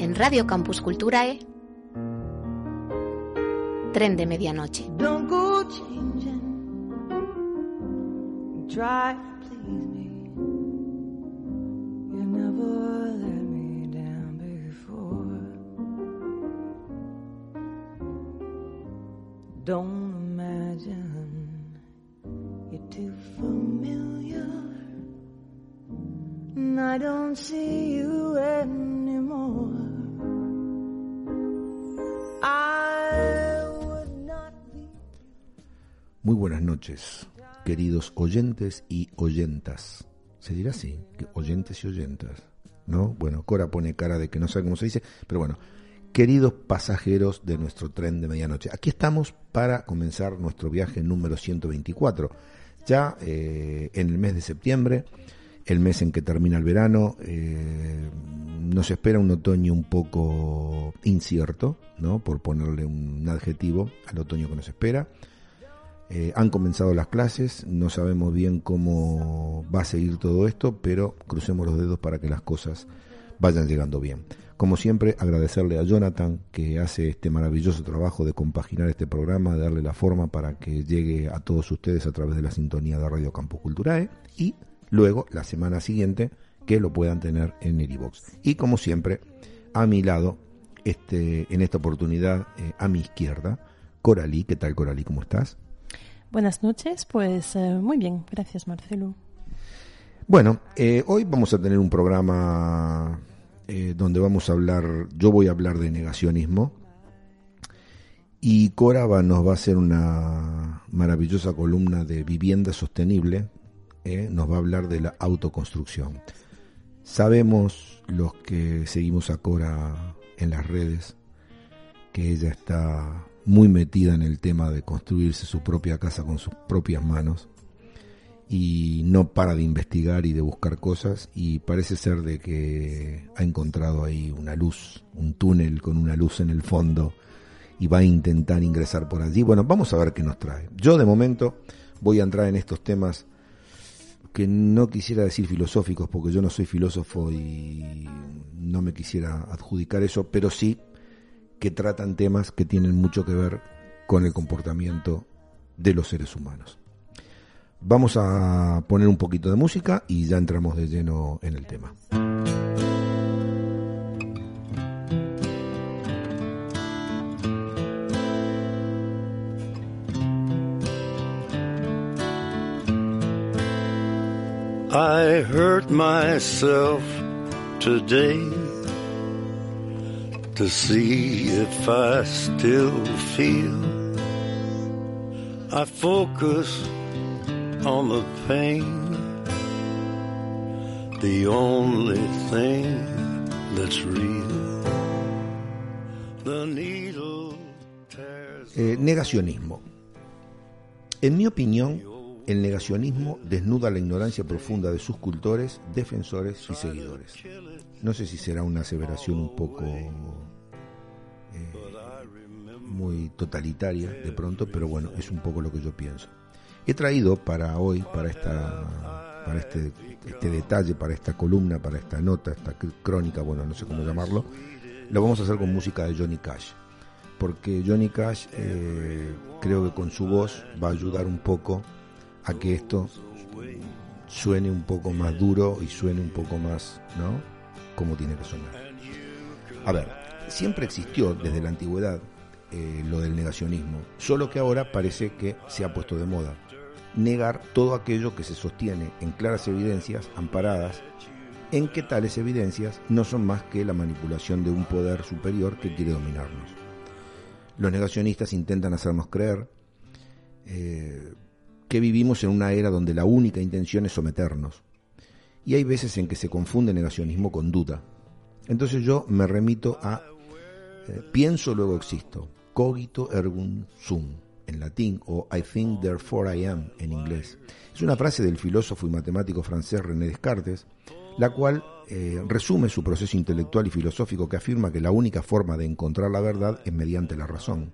En Radio Campus Culturae, Tren de Medianoche. Don't go changing. Try to please me. You never let me down before. Don't imagine you're too familiar. And I don't see you anymore. Muy buenas noches, queridos oyentes y oyentas. ¿Se dirá así? Oyentes y oyentas. ¿No? Bueno, Cora pone cara de que no sabe cómo se dice, pero bueno. Queridos pasajeros de nuestro tren de medianoche, aquí estamos para comenzar nuestro viaje número 124. Ya eh, en el mes de septiembre, el mes en que termina el verano, eh, nos espera un otoño un poco incierto, ¿no? Por ponerle un adjetivo al otoño que nos espera. Eh, han comenzado las clases, no sabemos bien cómo va a seguir todo esto, pero crucemos los dedos para que las cosas vayan llegando bien. Como siempre, agradecerle a Jonathan que hace este maravilloso trabajo de compaginar este programa, de darle la forma para que llegue a todos ustedes a través de la sintonía de Radio Campus Culturae y luego la semana siguiente que lo puedan tener en Eribox. Y como siempre, a mi lado, este, en esta oportunidad, eh, a mi izquierda, Coralí. ¿Qué tal, Coralí? ¿Cómo estás? Buenas noches, pues eh, muy bien, gracias Marcelo. Bueno, eh, hoy vamos a tener un programa eh, donde vamos a hablar, yo voy a hablar de negacionismo y Cora va- nos va a hacer una maravillosa columna de vivienda sostenible, eh, nos va a hablar de la autoconstrucción. Sabemos los que seguimos a Cora en las redes que ella está muy metida en el tema de construirse su propia casa con sus propias manos y no para de investigar y de buscar cosas y parece ser de que ha encontrado ahí una luz, un túnel con una luz en el fondo y va a intentar ingresar por allí. Bueno, vamos a ver qué nos trae. Yo de momento voy a entrar en estos temas que no quisiera decir filosóficos porque yo no soy filósofo y no me quisiera adjudicar eso, pero sí que tratan temas que tienen mucho que ver con el comportamiento de los seres humanos. Vamos a poner un poquito de música y ya entramos de lleno en el tema. I hurt myself today to see if I still feel. I focus on the pain, the only thing that's real. The needle tears. Eh, negacionismo. En mi opinión, el negacionismo desnuda la ignorancia profunda de sus cultores, defensores y seguidores. No sé si será una aseveración un poco eh, muy totalitaria de pronto, pero bueno, es un poco lo que yo pienso. He traído para hoy, para esta, para este, este detalle, para esta columna, para esta nota, esta cr- crónica, bueno, no sé cómo llamarlo, lo vamos a hacer con música de Johnny Cash porque Johnny Cash eh, creo que con su voz va a ayudar un poco a que esto suene un poco más duro y suene un poco más, ¿no? Como tiene que sonar. A ver, siempre existió desde la antigüedad eh, lo del negacionismo, solo que ahora parece que se ha puesto de moda. Negar todo aquello que se sostiene en claras evidencias amparadas en que tales evidencias no son más que la manipulación de un poder superior que quiere dominarnos. Los negacionistas intentan hacernos creer eh, que vivimos en una era donde la única intención es someternos y hay veces en que se confunde negacionismo con duda. Entonces yo me remito a eh, pienso luego existo, cogito ergo sum en latín o I think therefore I am en inglés. Es una frase del filósofo y matemático francés René Descartes, la cual eh, resume su proceso intelectual y filosófico que afirma que la única forma de encontrar la verdad es mediante la razón.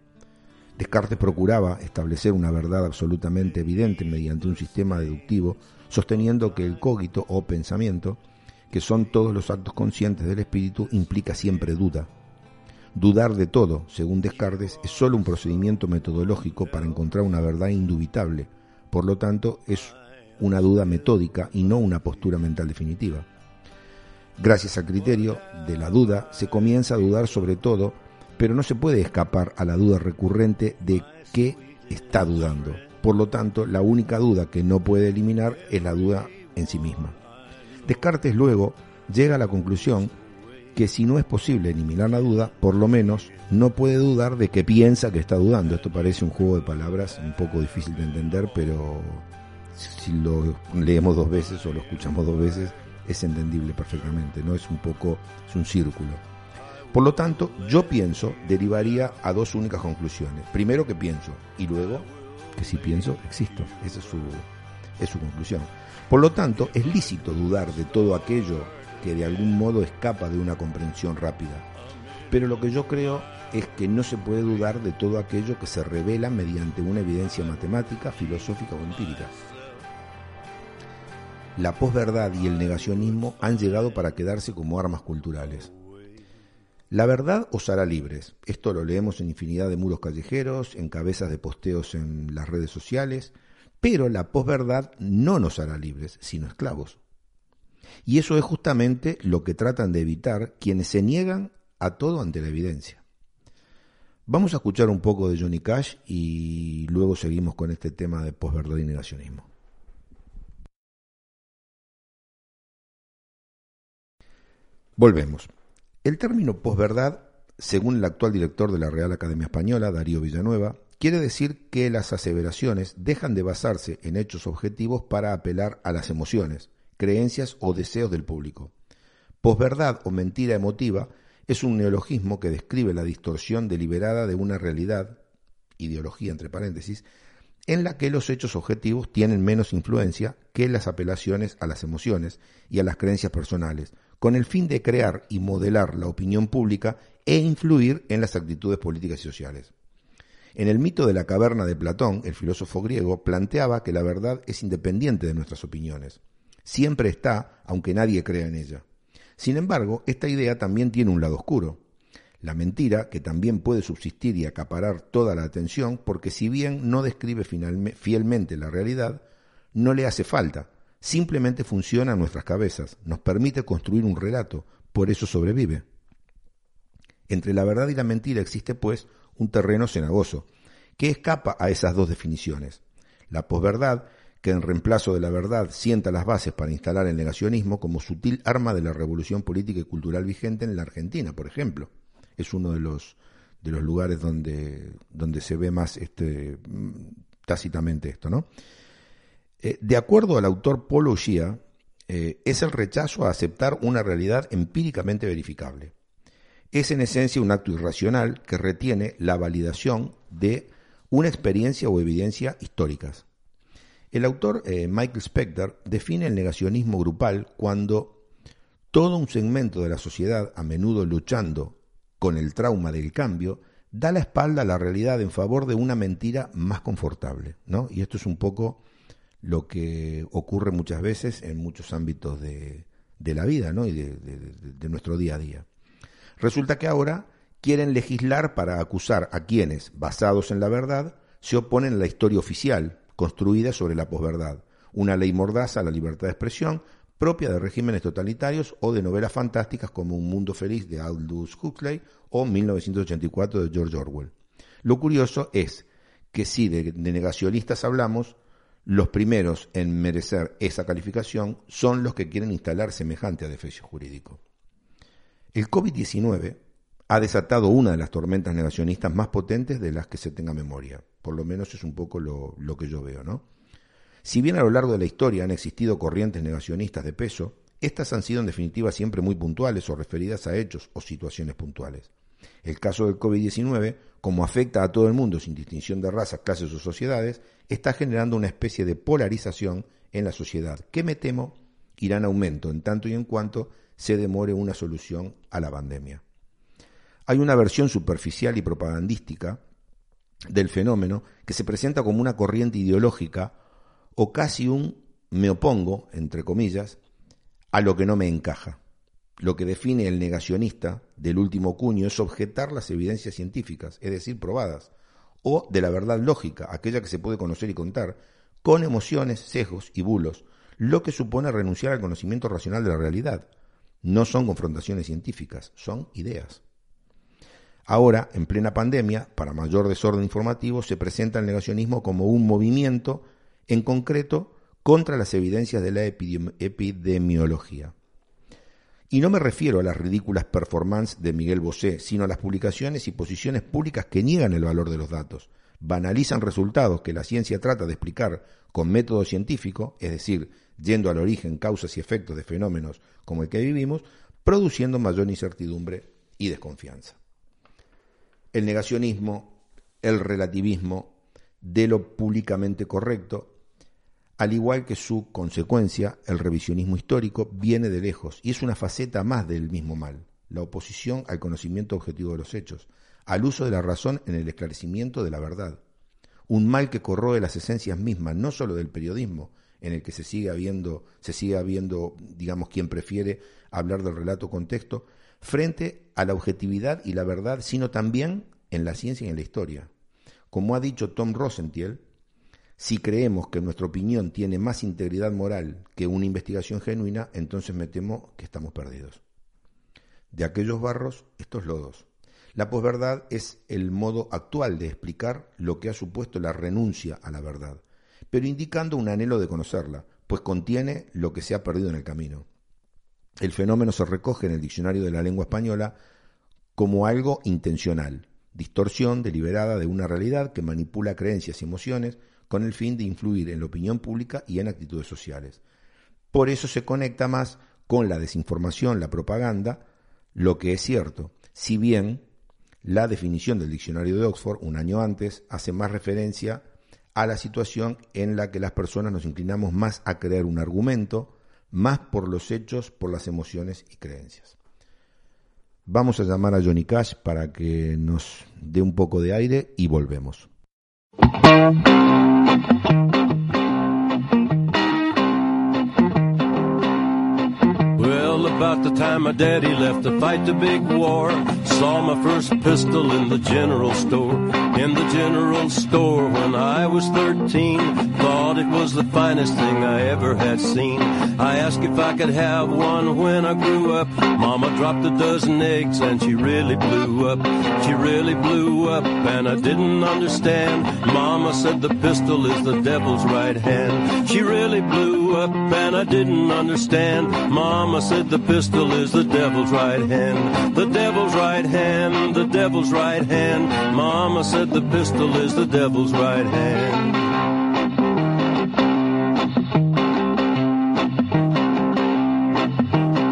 Descartes procuraba establecer una verdad absolutamente evidente mediante un sistema deductivo, sosteniendo que el cogito o pensamiento, que son todos los actos conscientes del espíritu, implica siempre duda. Dudar de todo, según Descartes, es solo un procedimiento metodológico para encontrar una verdad indubitable, por lo tanto es una duda metódica y no una postura mental definitiva. Gracias al criterio de la duda se comienza a dudar sobre todo pero no se puede escapar a la duda recurrente de qué está dudando. Por lo tanto, la única duda que no puede eliminar es la duda en sí misma. Descartes luego llega a la conclusión que si no es posible eliminar la duda, por lo menos no puede dudar de que piensa que está dudando. Esto parece un juego de palabras un poco difícil de entender, pero si lo leemos dos veces o lo escuchamos dos veces, es entendible perfectamente, ¿no? Es un poco, es un círculo. Por lo tanto, yo pienso derivaría a dos únicas conclusiones. Primero que pienso y luego que si pienso, existo. Esa es su, es su conclusión. Por lo tanto, es lícito dudar de todo aquello que de algún modo escapa de una comprensión rápida. Pero lo que yo creo es que no se puede dudar de todo aquello que se revela mediante una evidencia matemática, filosófica o empírica. La posverdad y el negacionismo han llegado para quedarse como armas culturales. La verdad os hará libres. Esto lo leemos en infinidad de muros callejeros, en cabezas de posteos en las redes sociales, pero la posverdad no nos hará libres, sino esclavos. Y eso es justamente lo que tratan de evitar quienes se niegan a todo ante la evidencia. Vamos a escuchar un poco de Johnny Cash y luego seguimos con este tema de posverdad y negacionismo. Volvemos. El término posverdad, según el actual director de la Real Academia Española, Darío Villanueva, quiere decir que las aseveraciones dejan de basarse en hechos objetivos para apelar a las emociones, creencias o deseos del público. Posverdad o mentira emotiva es un neologismo que describe la distorsión deliberada de una realidad, ideología entre paréntesis, en la que los hechos objetivos tienen menos influencia que las apelaciones a las emociones y a las creencias personales, con el fin de crear y modelar la opinión pública e influir en las actitudes políticas y sociales. En el mito de la caverna de Platón, el filósofo griego planteaba que la verdad es independiente de nuestras opiniones. Siempre está, aunque nadie crea en ella. Sin embargo, esta idea también tiene un lado oscuro. La mentira, que también puede subsistir y acaparar toda la atención, porque si bien no describe fielmente la realidad, no le hace falta, simplemente funciona en nuestras cabezas, nos permite construir un relato, por eso sobrevive. Entre la verdad y la mentira existe, pues, un terreno cenagoso, que escapa a esas dos definiciones. La posverdad, que en reemplazo de la verdad sienta las bases para instalar el negacionismo como sutil arma de la revolución política y cultural vigente en la Argentina, por ejemplo. Es uno de los, de los lugares donde, donde se ve más este, tácitamente esto, ¿no? Eh, de acuerdo al autor Paul O'Shea, eh, es el rechazo a aceptar una realidad empíricamente verificable. Es en esencia un acto irracional que retiene la validación de una experiencia o evidencia históricas. El autor eh, Michael Specter define el negacionismo grupal cuando todo un segmento de la sociedad, a menudo luchando con el trauma del cambio, da la espalda a la realidad en favor de una mentira más confortable. ¿no? Y esto es un poco lo que ocurre muchas veces en muchos ámbitos de, la vida ¿no? y de, nuestro día a día. Resulta que ahora quieren legislar para acusar a quienes, basados en la verdad, se oponen a la historia oficial construida sobre la posverdad, una ley mordaza a la libertad de expresión propia de regímenes totalitarios o de novelas fantásticas como Un Mundo Feliz de Aldous Huxley o 1984 de George Orwell. Lo curioso es que si de negacionistas hablamos, los primeros en merecer esa calificación son los que quieren instalar semejante adefesio jurídico. El COVID-19 ha desatado una de las tormentas negacionistas más potentes de las que se tenga memoria. Por lo menos es un poco lo, que yo veo, ¿no? Si bien a lo largo de la historia han existido corrientes negacionistas de peso, estas han sido en definitiva siempre muy puntuales o referidas a hechos o situaciones puntuales. El caso del COVID-19, como afecta a todo el mundo sin distinción de razas, clases o sociedades, está generando una especie de polarización en la sociedad que me temo irá en aumento en tanto y en cuanto se demore una solución a la pandemia. Hay una versión superficial y propagandística del fenómeno que se presenta como una corriente ideológica o casi un me opongo, entre comillas, a lo que no me encaja. Lo que define el negacionista del último cuño es objetar las evidencias científicas, es decir, probadas, o de la verdad lógica, aquella que se puede conocer y contar, con emociones, sesgos y bulos, lo que supone renunciar al conocimiento racional de la realidad. No son confrontaciones científicas, son ideas. Ahora, en plena pandemia, para mayor desorden informativo, se presenta el negacionismo como un movimiento, en concreto, contra las evidencias de la epidemiología. Y no me refiero a las ridículas performances de Miguel Bosé, sino a las publicaciones y posiciones públicas que niegan el valor de los datos, banalizan resultados que la ciencia trata de explicar con método científico, es decir, yendo al origen, causas y efectos de fenómenos como el que vivimos, produciendo mayor incertidumbre y desconfianza. El negacionismo, el relativismo de lo públicamente correcto, al igual que su consecuencia, el revisionismo histórico, viene de lejos y es una faceta más del mismo mal, la oposición al conocimiento objetivo de los hechos, al uso de la razón en el esclarecimiento de la verdad. Un mal que corroe las esencias mismas, no sólo del periodismo, en el que se sigue habiendo, se sigue habiendo, digamos, quien prefiere hablar del relato contexto, frente a la objetividad y la verdad, sino también en la ciencia y en la historia. Como ha dicho Tom Rosentiel, si creemos que nuestra opinión tiene más integridad moral que una investigación genuina, entonces me temo que estamos perdidos. De aquellos barros, estos lodos. La posverdad es el modo actual de explicar lo que ha supuesto la renuncia a la verdad, pero indicando un anhelo de conocerla, pues contiene lo que se ha perdido en el camino. El fenómeno se recoge en el diccionario de la lengua española como algo intencional, distorsión deliberada de una realidad que manipula creencias y emociones con el fin de influir en la opinión pública y en actitudes sociales. Por eso se conecta más con la desinformación, la propaganda, lo que es cierto, si bien la definición del diccionario de Oxford un año antes hace más referencia a la situación en la que las personas nos inclinamos más a creer un argumento, más por los hechos, por las emociones y creencias. Vamos a llamar a Johnny Cash para que nos dé un poco de aire y volvemos. About the time my daddy left to fight the big war. Saw my first pistol in the general store. In the general store when I was 13. Thought it was the finest thing I ever had seen. I asked if I could have one when I grew up. Mama dropped a dozen eggs and she really blew up. She really blew up and I didn't understand. Mama said the pistol is the devil's right hand. She really blew up and I didn't understand. Mama said the pistol is the devil's right hand. The devil's right hand, the devil's right hand. Mama said the pistol is the devil's right hand.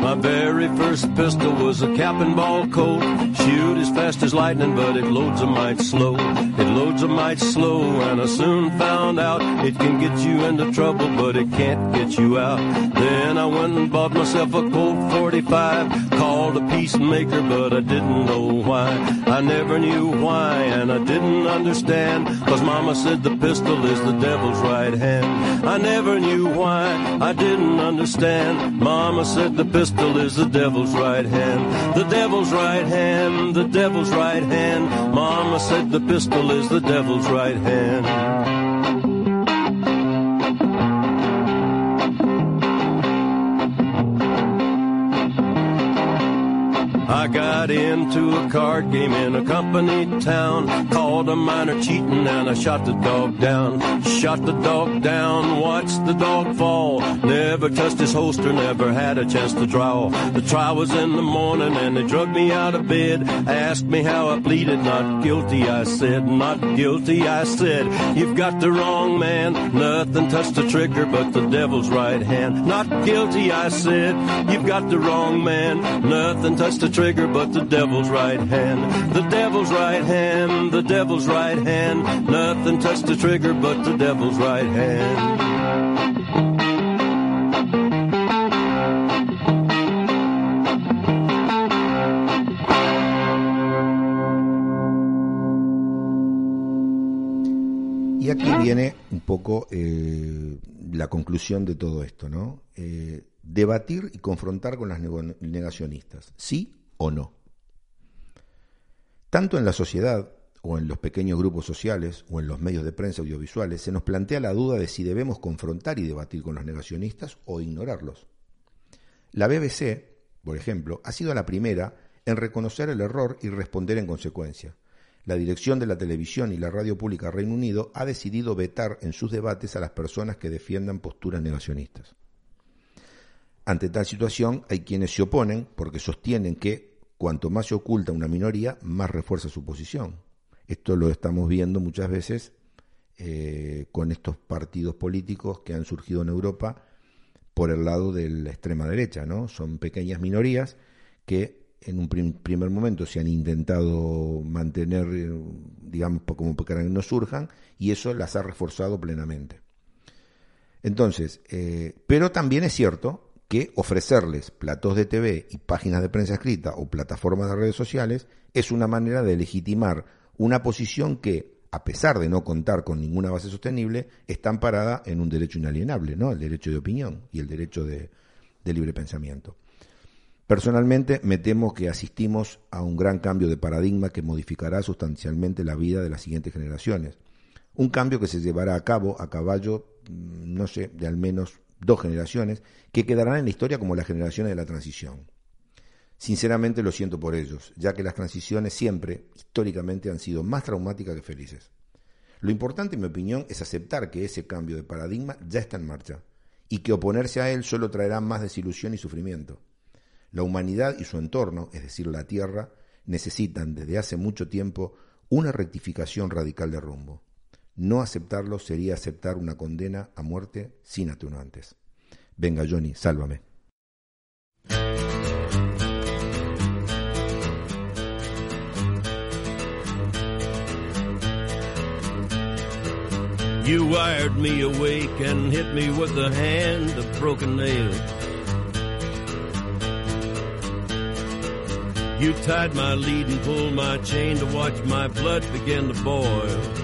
My very first pistol was a cap and ball colt. Shoot as fast as lightning, but it loads a mite slow. It loads a mite slow, and I soon found out it can get you into trouble, but it can't get you out. Then I went and bought myself a Colt 45, called a peacemaker, but I didn't know why. I never knew why, and I didn't understand, cause mama said the pistol is the devil's right hand. I never knew why, I didn't understand. Mama said the pistol is the devil's right hand. The devil's right hand, the devil's right hand. Mama said the pistol is the devil's right hand. I got into a card game in a company town. Called a miner cheating and I shot the dog down. Shot the dog down, watched the dog fall. Never touched his holster, never had a chance to draw. The trial was in the morning and they drug me out of bed. Asked me how I pleaded, not guilty, I said. Not guilty, I said. You've got the wrong man. Nothing touched the trigger but the devil's right hand. Not guilty, I said. You've got the wrong man. Nothing touched the trigger but the devil's right hand. The devil's right hand, the devil's right hand. Nothing touched the trigger but the devil's right hand. Y aquí viene un poco eh, la conclusión de todo esto, ¿no? Eh, debatir y confrontar con las negacionistas, sí o no. Tanto en la sociedad o en los pequeños grupos sociales o en los medios de prensa audiovisuales se nos plantea la duda de si debemos confrontar y debatir con los negacionistas o ignorarlos. La BBC, por ejemplo, ha sido la primera en reconocer el error y responder en consecuencia. La dirección de la televisión y la radio pública Reino Unido ha decidido vetar en sus debates a las personas que defiendan posturas negacionistas. Ante tal situación hay quienes se oponen porque sostienen que cuanto más se oculta una minoría, más refuerza su posición. Esto lo estamos viendo muchas veces eh, con estos partidos políticos que han surgido en Europa por el lado de la extrema derecha, ¿no? Son pequeñas minorías que en un prim- primer momento se han intentado mantener, eh, digamos, como para que no surjan, y eso las ha reforzado plenamente. Entonces, eh, pero también es cierto que ofrecerles platos de TV y páginas de prensa escrita o plataformas de redes sociales es una manera de legitimar una posición que, a pesar de no contar con ninguna base sostenible, está amparada en un derecho inalienable, ¿no? El derecho de opinión y el derecho de, de libre pensamiento. Personalmente me temo que asistimos a un gran cambio de paradigma que modificará sustancialmente la vida de las siguientes generaciones. Un cambio que se llevará a cabo a caballo, mm, no sé, de al menos dos generaciones, que quedarán en la historia como las generaciones de la transición. Sinceramente lo siento por ellos, ya que las transiciones siempre, históricamente, han sido más traumáticas que felices. Lo importante, en mi opinión, es aceptar que ese cambio de paradigma ya está en marcha y que oponerse a él solo traerá más desilusión y sufrimiento. La humanidad y su entorno, es decir, la Tierra, necesitan desde hace mucho tiempo una rectificación radical de rumbo. No aceptarlo sería aceptar una condena a muerte sin atenuantes. Venga, Johnny, sálvame. You wired me awake and hit me with the hand of broken nails. You tied my lead and pulled my chain to watch my blood begin to boil.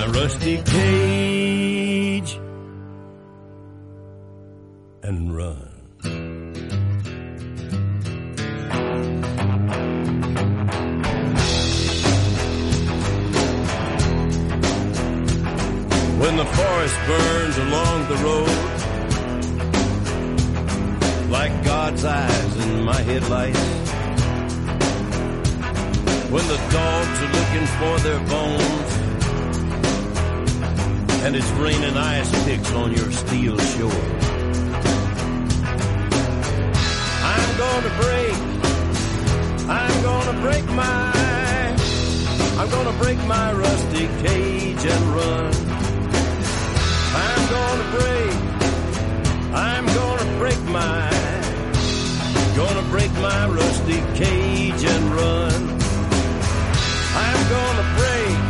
my rusty cage and run. When the forest burns along the road, like God's eyes in my headlights. When the dogs are looking for their bones, and it's raining ice picks on your steel shore. I'm gonna break, I'm gonna break my, I'm gonna break my rusty cage and run. I'm gonna break, I'm gonna break my, gonna break my rusty cage and run. I'm gonna break,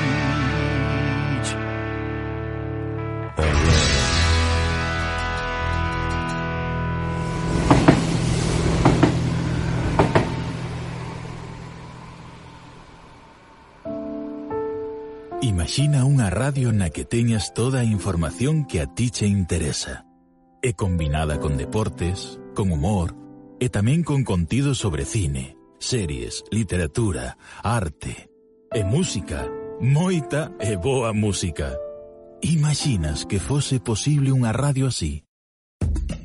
unha radio na que teñas toda a información que a ti che interesa. É combinada con deportes, con humor e tamén con contido sobre cine, series, literatura, arte e música. Moita e boa música. Imaginas que fose posible unha radio así?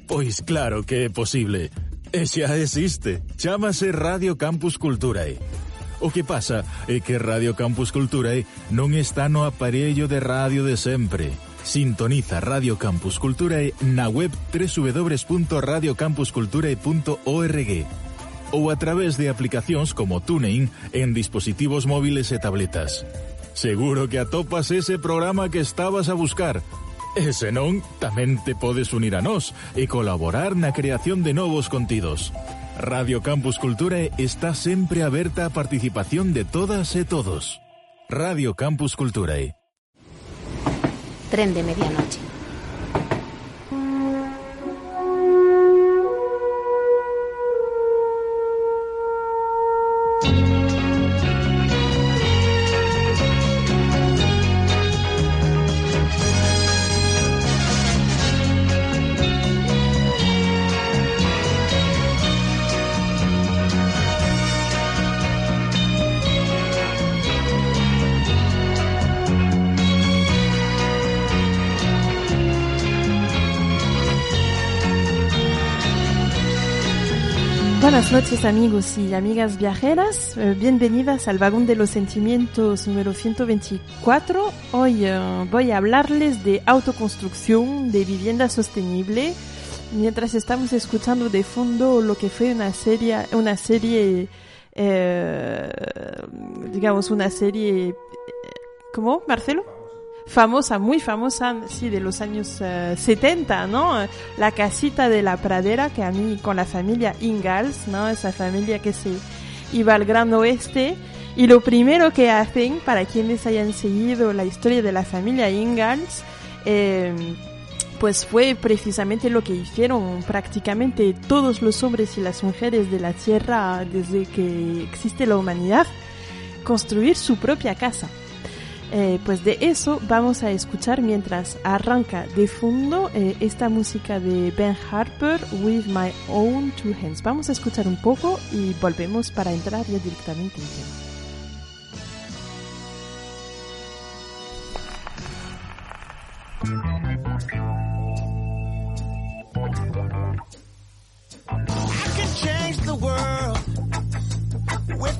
Pois claro que é posible. E xa existe. Chámase Radio Campus Culturae O que pasa é que Radio Campus Cultura non está no aparello de radio de sempre. Sintoniza Radio Campus Culturae na web www.radiocampusculturae.org ou a través de aplicacións como TuneIn en dispositivos móviles e tabletas. Seguro que atopas ese programa que estabas a buscar. E senón, tamén te podes unir a nós e colaborar na creación de novos contidos. Radio Campus Culturae está sempre aberta a participación de todas e todos. Radio Campus Culturae. Tren de medianoche. Noches amigos y amigas viajeras, Eh, bienvenidas al vagón de los sentimientos número 124. Hoy eh, voy a hablarles de autoconstrucción, de vivienda sostenible, mientras estamos escuchando de fondo lo que fue una serie, una serie, eh, digamos una serie, eh, ¿cómo, Marcelo? Famosa, muy famosa, sí, de los años eh, 70, ¿no? La casita de la pradera, que a mí con la familia Ingalls, ¿no? Esa familia que se iba al Gran Oeste. Y lo primero que hacen, para quienes hayan seguido la historia de la familia Ingalls, eh, pues fue precisamente lo que hicieron prácticamente todos los hombres y las mujeres de la Tierra desde que existe la humanidad, construir su propia casa. Eh, pues de eso vamos a escuchar mientras arranca de fondo eh, esta música de Ben Harper, With My Own Two Hands. Vamos a escuchar un poco y volvemos para entrar ya directamente en tema.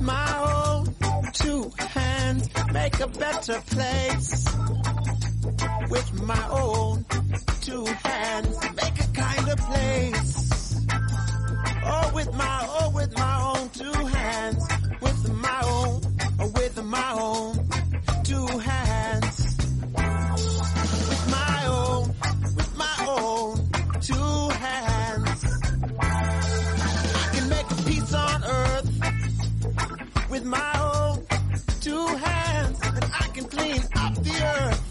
I two hands, make a better place with my own two hands, make a kinder place. Oh, with my, oh, with my own two hands, with my own, oh, with my own two hands. With my own, with my own two hands. I can make peace on earth with my two hands, and I can clean up the earth.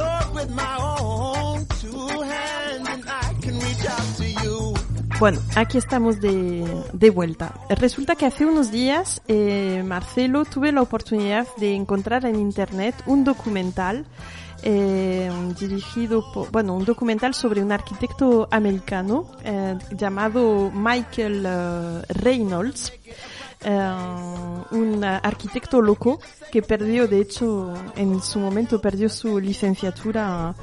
Lord, with my own two hands, and I can reach out to you. Bueno, aquí estamos de, de vuelta. Resulta que hace unos días, eh, Marcelo, tuve la oportunidad de encontrar en internet un documental eh, dirigido por, bueno, un documental sobre un arquitecto americano eh, llamado Michael eh, Reynolds. Eh, un arquitecto loco que perdió, de hecho, en su momento perdió su licenciatura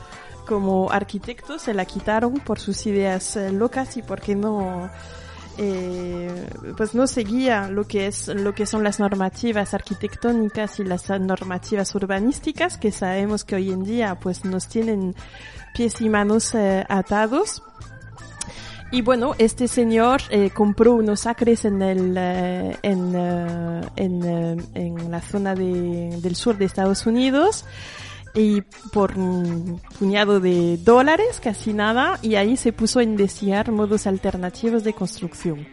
como arquitecto, se la quitaron por sus ideas eh, locas y porque no, eh, pues no seguía lo que es lo que son las normativas arquitectónicas y las normativas urbanísticas que sabemos que hoy en día pues nos tienen pies y manos eh, atados. Y bueno, este señor eh, compró unos acres en el eh, en, eh, en, eh, en la zona de, del sur de Estados Unidos y por un puñado de dólares, casi nada, y ahí se puso a investigar modos alternativos de construcción.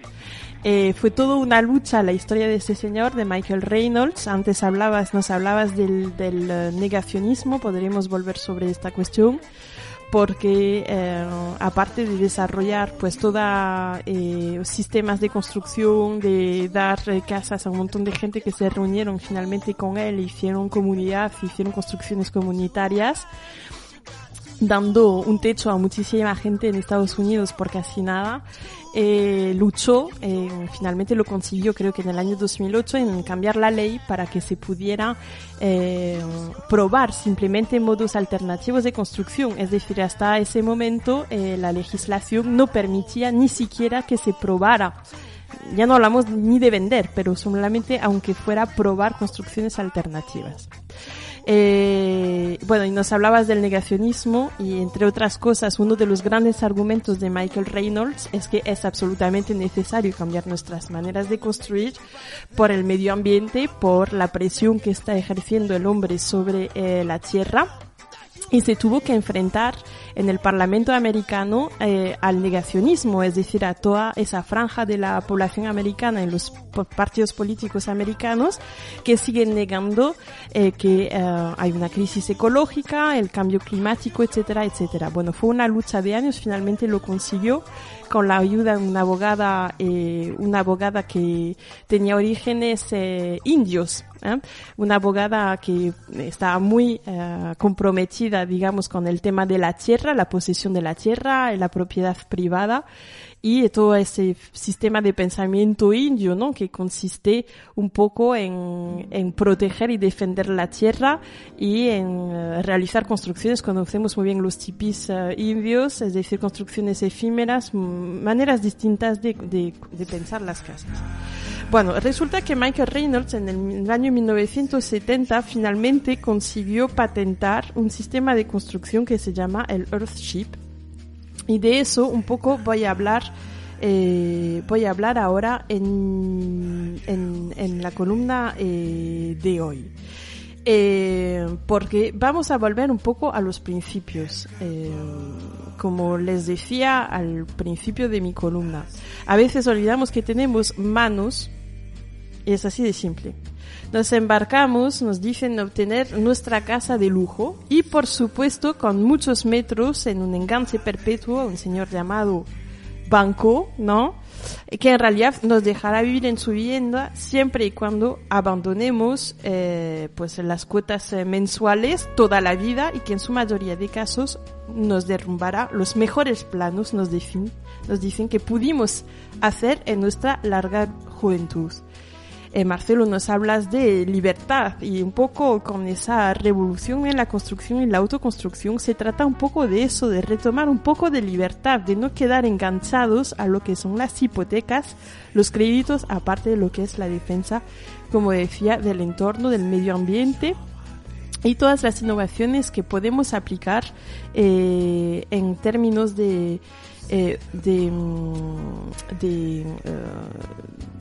Eh, fue toda una lucha la historia de este señor, de Michael Reynolds. Antes hablabas, nos hablabas del, del eh, negacionismo, podremos volver sobre esta cuestión porque eh, aparte de desarrollar pues toda eh, sistemas de construcción, de dar eh, casas a un montón de gente que se reunieron finalmente con él, hicieron comunidad, hicieron construcciones comunitarias, dando un techo a muchísima gente en Estados Unidos por casi nada, eh, luchó, eh, finalmente lo consiguió creo que en el año 2008 en cambiar la ley para que se pudiera eh, probar simplemente modos alternativos de construcción. Es decir, hasta ese momento eh, la legislación no permitía ni siquiera que se probara ya no hablamos ni de vender, pero solamente aunque fuera probar construcciones alternativas. Eh, bueno, y nos hablabas del negacionismo y entre otras cosas, uno de los grandes argumentos de Michael Reynolds es que es absolutamente necesario cambiar nuestras maneras de construir por el medio ambiente, por la presión que está ejerciendo el hombre sobre eh, la tierra. Y se tuvo que enfrentar en el Parlamento americano eh, al negacionismo, es decir, a toda esa franja de la población americana en los partidos políticos americanos que siguen negando eh, que eh, hay una crisis ecológica, el cambio climático, etcétera, etcétera. Bueno, fue una lucha de años, finalmente lo consiguió con la ayuda de una abogada, eh, una abogada que tenía orígenes eh, indios, ¿eh? una abogada que estaba muy eh, comprometida, digamos, con el tema de la tierra, la posesión de la tierra, la propiedad privada y todo ese sistema de pensamiento indio, ¿no? Que consiste un poco en, proteger y defender la tierra y en eh, realizar construcciones, conocemos muy bien los tipis eh, indios, es decir, construcciones efímeras, maneras distintas de pensar las casas. Bueno, resulta que Michael Reynolds en el, año 1970 finalmente consiguió patentar un sistema de construcción que se llama el Earthship, y de eso un poco voy a hablar, eh, voy a hablar ahora en, en, la columna eh, de hoy. Eh, porque vamos a volver un poco a los principios. Como les decía al principio de mi columna, a veces olvidamos que tenemos manos, es así de simple. Nos embarcamos, nos dicen obtener nuestra casa de lujo y por supuesto con muchos metros en un enganche perpetuo, un señor llamado banco, ¿no? Que en realidad nos dejará vivir en su vivienda siempre y cuando abandonemos eh, pues las cuotas eh, mensuales toda la vida y que en su mayoría de casos nos derrumbará los mejores planos, nos, dicen, nos dicen que pudimos hacer en nuestra larga juventud. Eh, Marcelo, nos hablas de libertad y un poco con esa revolución en la construcción y la autoconstrucción se trata un poco de eso, de retomar un poco de libertad, de no quedar enganchados a lo que son las hipotecas, los créditos, aparte de lo que es la defensa, como decía, del entorno, del medio ambiente y todas las innovaciones que podemos aplicar eh, en términos de, eh, de, mm, de, uh,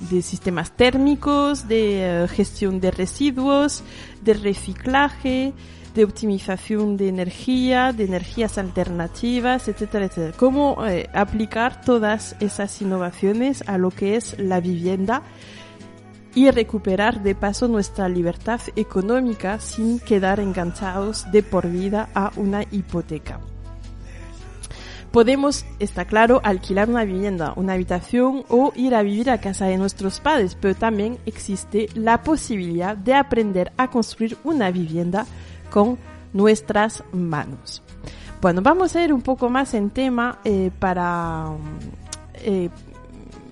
de sistemas térmicos, de uh, gestión de residuos, de reciclaje, de optimización de energía, de energías alternativas, etcétera, etcétera. Cómo eh, aplicar todas esas innovaciones a lo que es la vivienda y recuperar de paso nuestra libertad económica sin quedar enganchados de por vida a una hipoteca. Podemos, está claro, alquilar una vivienda, una habitación o ir a vivir a casa de nuestros padres, pero también existe la posibilidad de aprender a construir una vivienda con nuestras manos. Bueno, vamos a ir un poco más en tema eh, para eh,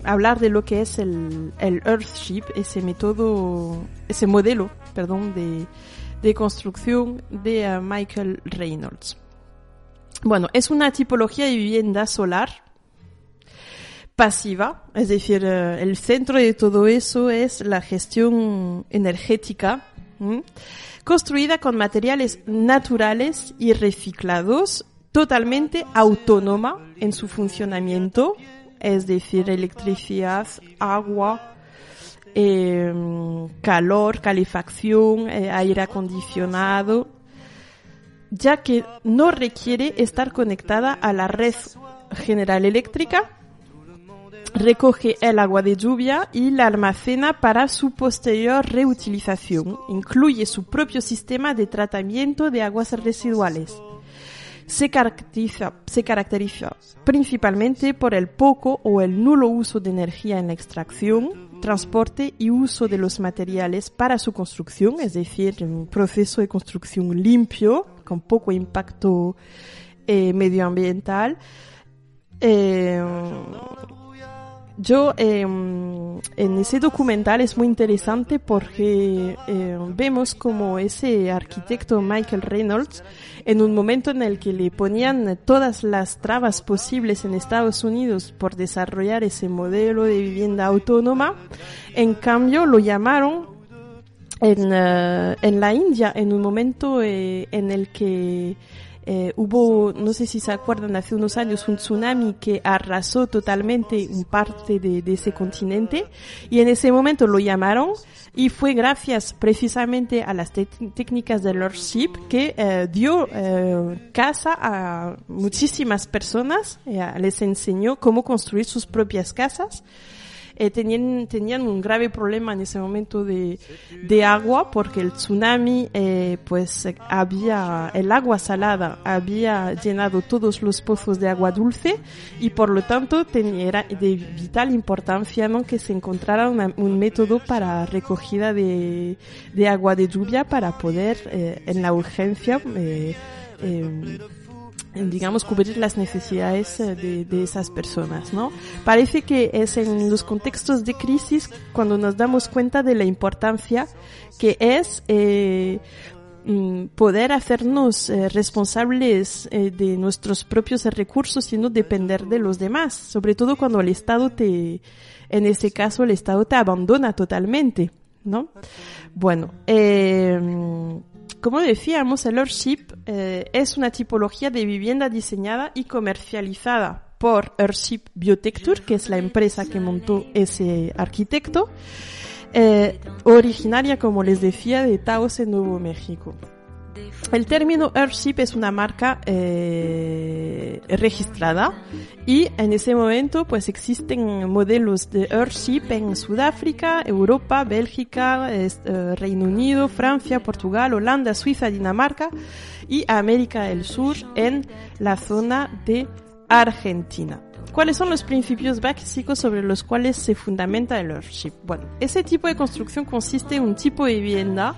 hablar de lo que es el, Earthship, ese método, ese modelo, perdón, de, construcción de uh, Michael Reynolds. Bueno, es una tipología de vivienda solar, pasiva, es decir, eh, el centro de todo eso es la gestión energética, construida con materiales naturales y reciclados, totalmente autónoma en su funcionamiento, es decir, electricidad, agua, eh, calor, calefacción, eh, aire acondicionado, ya que no requiere estar conectada a la red general eléctrica, recoge el agua de lluvia y la almacena para su posterior reutilización. Incluye su propio sistema de tratamiento de aguas residuales. Se caracteriza, se caracteriza principalmente por el poco o el nulo uso de energía en la extracción, transporte y uso de los materiales para su construcción, es decir, un proceso de construcción limpio, con poco impacto eh, medioambiental. Eh, yo eh, en ese documental es muy interesante porque eh, vemos como ese arquitecto Michael Reynolds en un momento en el que le ponían todas las trabas posibles en Estados Unidos por desarrollar ese modelo de vivienda autónoma, en cambio lo llamaron en, eh, en la India en un momento eh, en el que eh, hubo, no sé si se acuerdan, hace unos años un tsunami que arrasó totalmente un parte de, de ese continente y en ese momento lo llamaron y fue gracias precisamente a las técnicas de Lordship que eh, dio eh, casa a muchísimas personas, eh, les enseñó cómo construir sus propias casas eh, tenían, tenían un grave problema en ese momento de, de agua porque el tsunami, eh, pues eh, había, el agua salada había llenado todos los pozos de agua dulce y por lo tanto tenía, era de vital importancia ¿no? que se encontrara una- un método para recogida de, de agua de lluvia para poder eh, en la urgencia eh, eh, digamos, cubrir las necesidades eh, de, esas personas, ¿no? Parece que es en los contextos de crisis cuando nos damos cuenta de la importancia que es eh, mm, poder hacernos eh, responsables eh, de nuestros propios recursos y no depender de los demás, sobre todo cuando el Estado te, en ese caso, el Estado te abandona totalmente, ¿no? Bueno, eh, como decíamos, el Earthship eh, es una tipología de vivienda diseñada y comercializada por Earthship Biotecture, que es la empresa que montó ese arquitecto, eh, originaria, como les decía, de Taos en Nuevo México. El término Earthship es una marca eh, registrada y en ese momento pues existen modelos de Earthship en Sudáfrica, Europa, Bélgica, eh, Reino Unido, Francia, Portugal, Holanda, Suiza, Dinamarca y América del Sur en la zona de Argentina. ¿Cuáles son los principios básicos sobre los cuales se fundamenta el Earthship? Bueno, ese tipo de construcción consiste en un tipo de vivienda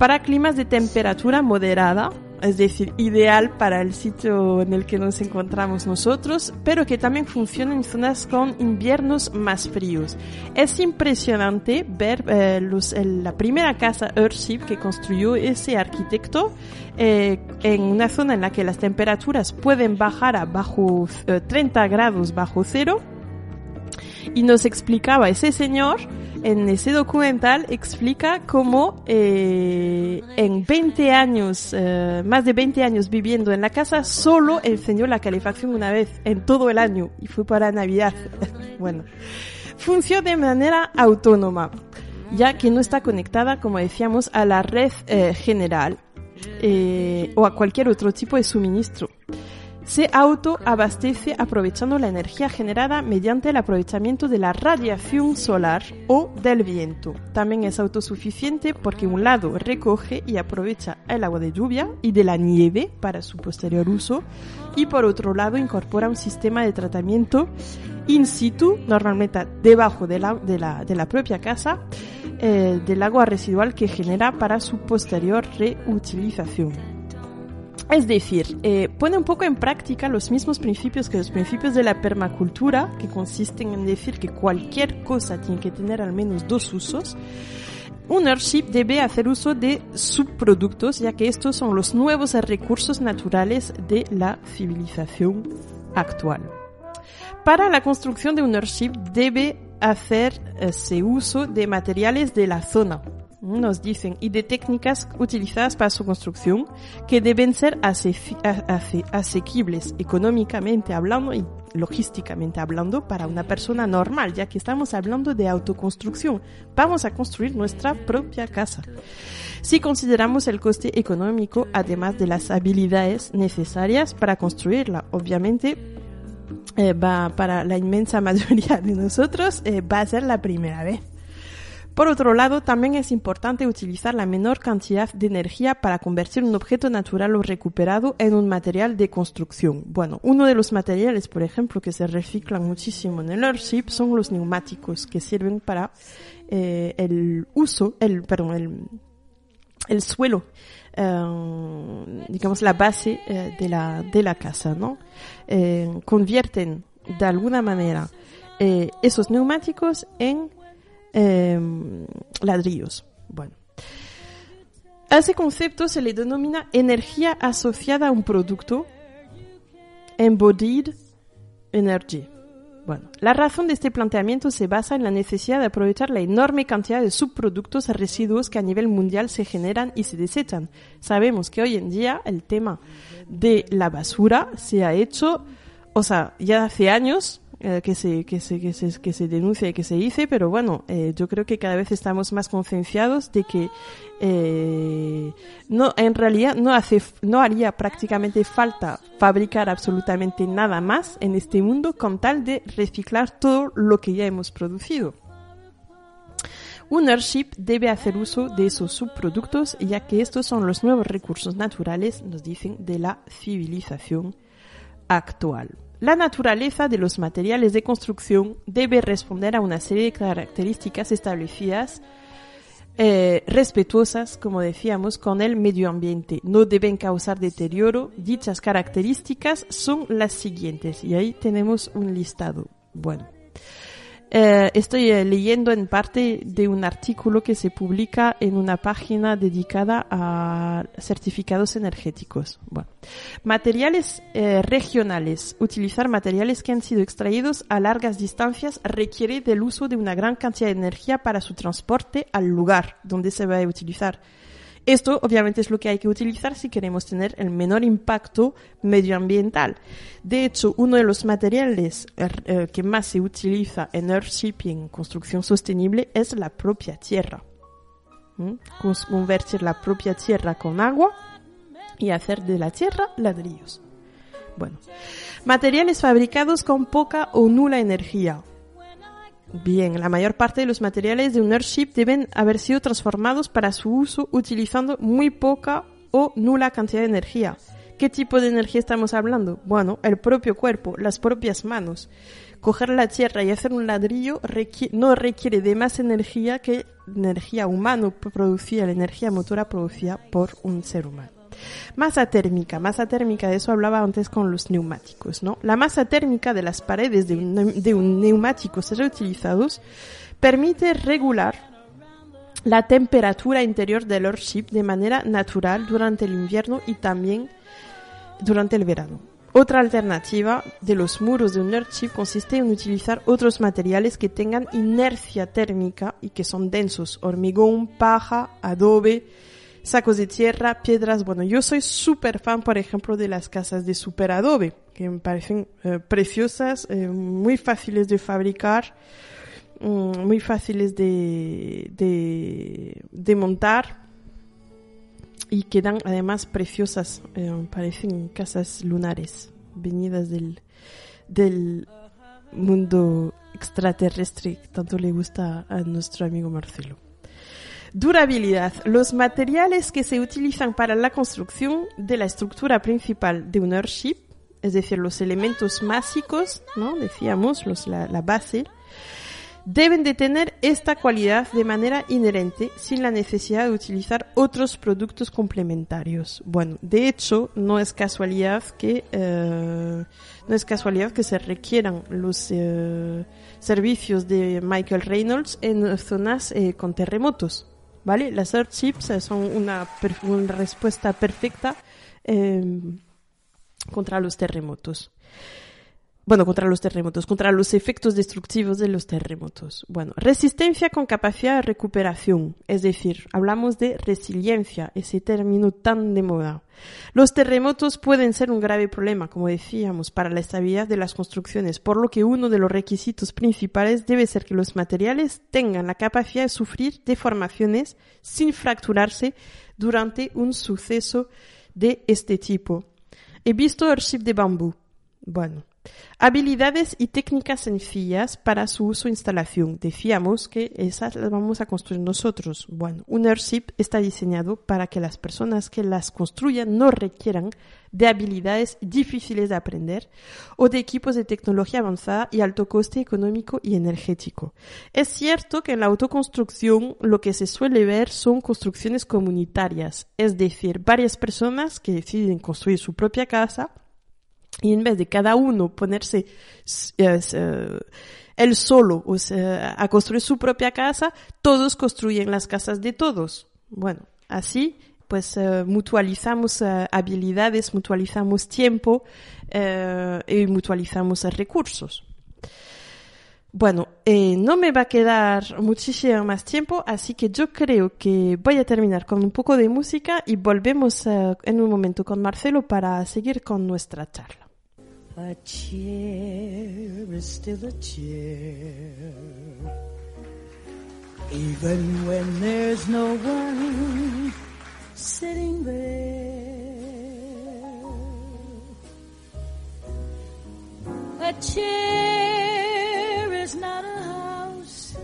para climas de temperatura moderada, es decir, ideal para el sitio en el que nos encontramos nosotros, pero que también funciona en zonas con inviernos más fríos. Es impresionante ver eh, la primera casa Earthship que construyó ese arquitecto eh, en una zona en la que las temperaturas pueden bajar a bajo eh, 30 grados bajo cero y nos explicaba. Ese señor en ese documental explica cómo eh, en 20 años eh, más de 20 años viviendo en la casa solo encendió la calefacción una vez en todo el año y fue para navidad. Bueno funciona de manera autónoma ya que no está conectada como decíamos a la red eh, general eh, o a cualquier otro tipo de suministro se autoabastece aprovechando la energía generada mediante el aprovechamiento de la radiación solar o del viento. También es autosuficiente porque un lado recoge y aprovecha el agua de lluvia y de la nieve para su posterior uso y por otro lado incorpora un sistema de tratamiento in situ, normalmente debajo de la, de la, de la propia casa, eh, del agua residual que genera para su posterior reutilización. Es decir, eh, pone un poco en práctica los mismos principios que los principios de la permacultura, que consisten en decir que cualquier cosa tiene que tener al menos dos usos. Un Earthship debe hacer uso de subproductos, ya que estos son los nuevos recursos naturales de la civilización actual. Para la construcción de un Earthship debe hacerse uso de materiales de la zona, nos dicen, y de técnicas utilizadas para su construcción que deben ser asequibles económicamente hablando y logísticamente hablando para una persona normal, ya que estamos hablando de autoconstrucción. Vamos a construir nuestra propia casa. Si consideramos el coste económico, además de las habilidades necesarias para construirla, obviamente eh, va para la inmensa mayoría de nosotros eh, va a ser la primera vez. Por otro lado, también es importante utilizar la menor cantidad de energía para convertir un objeto natural o recuperado en un material de construcción. Bueno, uno de los materiales, por ejemplo, que se reciclan muchísimo en el Earthship son los neumáticos, que sirven para eh, el uso, el, perdón, el, el suelo, eh, digamos la base eh, de, la, de la casa, ¿no? Convierten de alguna manera esos neumáticos en ladrillos. Bueno. A ese concepto se le denomina energía asociada a un producto, embodied energy. Bueno, la razón de este planteamiento se basa en la necesidad de aprovechar la enorme cantidad de subproductos residuos que a nivel mundial se generan y se desechan. Sabemos que hoy en día el tema de la basura se ha hecho, o sea, ya hace años eh, que, se, que, se, que, se, que se denuncia y que se dice, pero bueno, eh, yo creo que cada vez estamos más concienciados de que eh, no, en realidad no, hace, no haría prácticamente falta fabricar absolutamente nada más en este mundo con tal de reciclar todo lo que ya hemos producido. Un airship debe hacer uso de esos subproductos ya que estos son los nuevos recursos naturales, nos dicen, de la civilización actual. La naturaleza de los materiales de construcción debe responder a una serie de características establecidas eh, respetuosas, como decíamos, con el medio ambiente. No deben causar deterioro. Dichas características son las siguientes. Y ahí tenemos un listado. Bueno. Eh, estoy eh, leyendo en parte de un artículo que se publica en una página dedicada a certificados energéticos. Bueno, materiales eh, regionales. Utilizar materiales que han sido extraídos a largas distancias requiere del uso de una gran cantidad de energía para su transporte al lugar donde se va a utilizar. Esto obviamente es lo que hay que utilizar si queremos tener el menor impacto medioambiental. De hecho, uno de los materiales eh, que más se utiliza en earthshipping, construcción sostenible, es la propia tierra. ¿Mm? Convertir la propia tierra con agua y hacer de la tierra ladrillos. Bueno, materiales fabricados con poca o nula energía. Bien, la mayor parte de los materiales de un airship deben haber sido transformados para su uso utilizando muy poca o nula cantidad de energía. ¿Qué tipo de energía estamos hablando? Bueno, el propio cuerpo, las propias manos. Coger la tierra y hacer un ladrillo no requiere de más energía que energía humana producida, la energía motora producida por un ser humano. Masa térmica, masa térmica, de eso hablaba antes con los neumáticos, ¿no? La masa térmica de las paredes de un, de un neumático reutilizados permite regular la temperatura interior del airship de manera natural durante el invierno y también durante el verano. Otra alternativa de los muros de un airship consiste en utilizar otros materiales que tengan inercia térmica y que son densos, hormigón, paja, adobe, sacos de tierra, piedras. Bueno, yo soy súper fan, por ejemplo, de las casas de super adobe, que me parecen eh, preciosas, eh, muy fáciles de fabricar, mm, muy fáciles de, de, montar y quedan además preciosas, eh, parecen casas lunares, venidas del, del mundo extraterrestre que tanto le gusta a nuestro amigo Marcelo. Durabilidad. Los materiales que se utilizan para la construcción de la estructura principal de un airship, es decir, los elementos básicos, ¿no? Decíamos, los, la, base, deben de tener esta cualidad de manera inherente sin la necesidad de utilizar otros productos complementarios. Bueno, de hecho, no es casualidad que uh, no es casualidad que se requieran los uh, servicios de Michael Reynolds en zonas eh, con terremotos. ¿Vale? Las earthships son una, una respuesta perfecta eh, contra los terremotos. Bueno, contra los terremotos, contra los efectos destructivos de los terremotos. Bueno, resistencia con capacidad de recuperación, es decir, hablamos de resiliencia, ese término tan de moda. Los terremotos pueden ser un grave problema, como decíamos, para la estabilidad de las construcciones, por lo que uno de los requisitos principales debe ser que los materiales tengan la capacidad de sufrir deformaciones sin fracturarse durante un suceso de este tipo. He visto el chip de bambú. Bueno, Habilidades y técnicas sencillas para su uso e instalación. Decíamos que esas las vamos a construir nosotros. Bueno, un airship está diseñado para que las personas que las construyan no requieran de habilidades difíciles de aprender o de equipos de tecnología avanzada y alto coste económico y energético. Es cierto que en la autoconstrucción lo que se suele ver son construcciones comunitarias, es decir, varias personas que deciden construir su propia casa y en vez de cada uno ponerse eh, él solo a construir su propia casa, todos construyen las casas de todos. Bueno, así pues uh, mutualizamos habilidades, mutualizamos tiempo uh, y mutualizamos recursos. Bueno, eh, no me va a quedar muchísimo más tiempo, así que yo creo que voy a terminar con un poco de música y volvemos en un momento con Marcelo para seguir con nuestra charla. A chair is still a chair. Even when there's no one sitting there. A chair is not a house,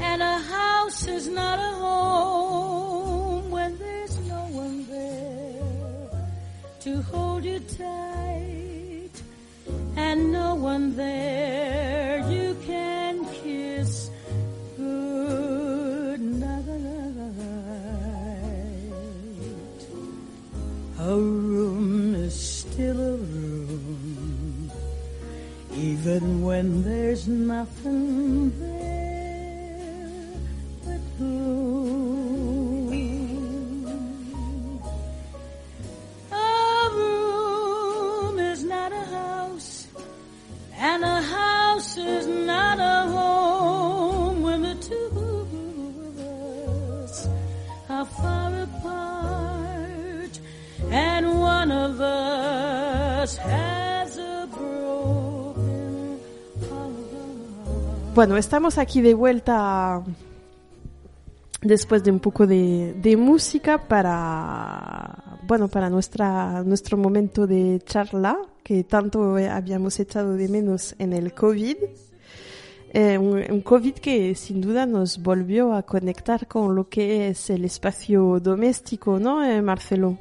and a house is not a home when there's no one there to hold you tight one there you can kiss good night. A room is still a room, even when there's nothing there Bueno, estamos aquí de vuelta después de un poco de, de música para bueno para nuestra nuestro momento de charla que tanto habíamos echado de menos en el COVID. Eh, un, COVID que sin duda nos volvió a conectar con lo que es el espacio doméstico, ¿no, eh, Marcelo?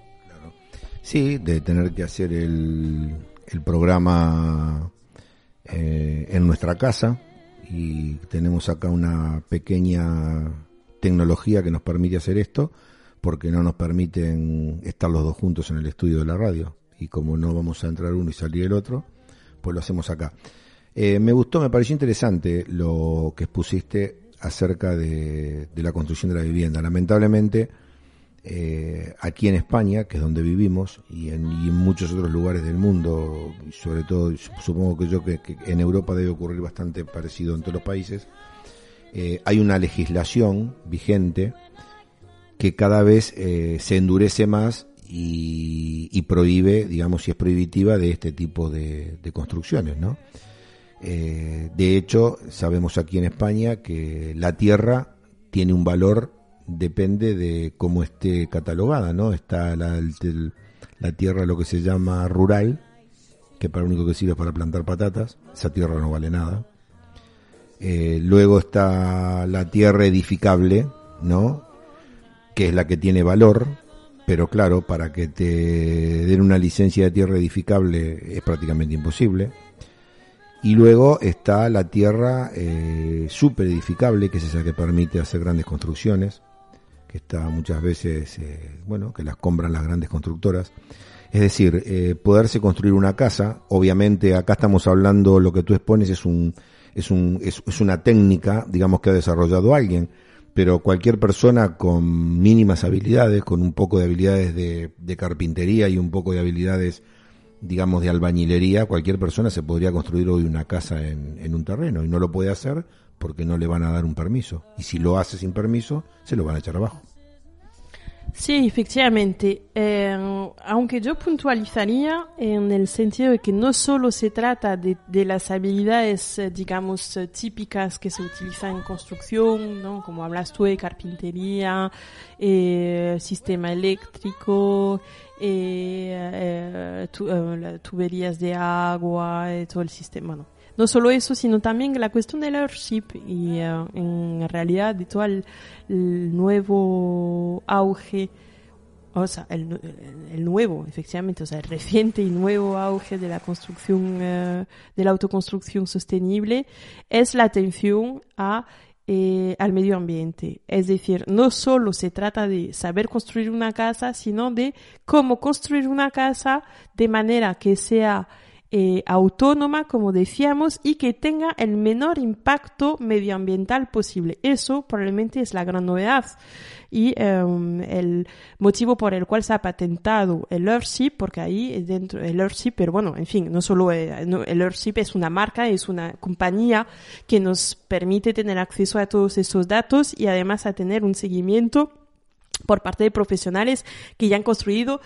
Sí, de tener que hacer el, el programa eh, en nuestra casa y tenemos acá una pequeña tecnología que nos permite hacer esto porque no nos permiten estar los dos juntos en el estudio de la radio y como no vamos a entrar uno y salir el otro, pues lo hacemos acá. Eh, me gustó, me pareció interesante lo que expusiste acerca de, de la construcción de la vivienda. Lamentablemente, eh, aquí en España, que es donde vivimos, y en, y en muchos otros lugares del mundo, y sobre todo supongo que yo que, en Europa debe ocurrir bastante parecido en todos los países, eh, hay una legislación vigente que cada vez eh, se endurece más y, prohíbe, digamos, si es prohibitiva de este tipo de, de construcciones, ¿no? De hecho, sabemos aquí en España que la tierra tiene un valor, depende de cómo esté catalogada, ¿no? Está la, la tierra, lo que se llama rural, que para lo único que sirve es para plantar patatas, esa tierra no vale nada. Eh, luego está la tierra edificable, ¿no? Que es la que tiene valor, pero claro, para que te den una licencia de tierra edificable es prácticamente imposible. Y luego está la tierra eh, super edificable, que es esa que permite hacer grandes construcciones, que está muchas veces, eh, bueno, que las compran las grandes constructoras. Es decir, eh, poderse construir una casa, obviamente acá estamos hablando, lo que tú expones es un, es un, es, es una técnica, digamos que ha desarrollado alguien, pero cualquier persona con mínimas habilidades, con un poco de habilidades de, de carpintería y un poco de habilidades digamos, de albañilería, cualquier persona se podría construir hoy una casa en, en un terreno y no lo puede hacer porque no le van a dar un permiso. Y si lo hace sin permiso, se lo van a echar abajo. Sí, efectivamente. Eh, aunque yo puntualizaría en el sentido de que no solo se trata de, de las habilidades, eh, digamos, eh, típicas que se utilizan en construcción, ¿no? Como hablas tú de carpintería, eh, sistema eléctrico, eh, tuberías de agua, todo el sistema, ¿no? No solo eso, sino también la cuestión del leadership y eh, en realidad de todo el, nuevo auge, o sea, el, el nuevo, efectivamente, o sea, el reciente y nuevo auge de la construcción, eh, de la autoconstrucción sostenible, es la atención a eh, al medio ambiente. Es decir, no solo se trata de saber construir una casa, sino de cómo construir una casa de manera que sea eh, autónoma, como decíamos, y que tenga el menor impacto medioambiental posible. Eso probablemente es la gran novedad y em, el motivo por el cual se ha patentado el Earthship, porque ahí es dentro del Earthship, pero bueno, en fin, no solo eh, el Earthship es una marca, es una compañía que nos permite tener acceso a todos esos datos y además a tener un seguimiento por parte de profesionales que ya han construido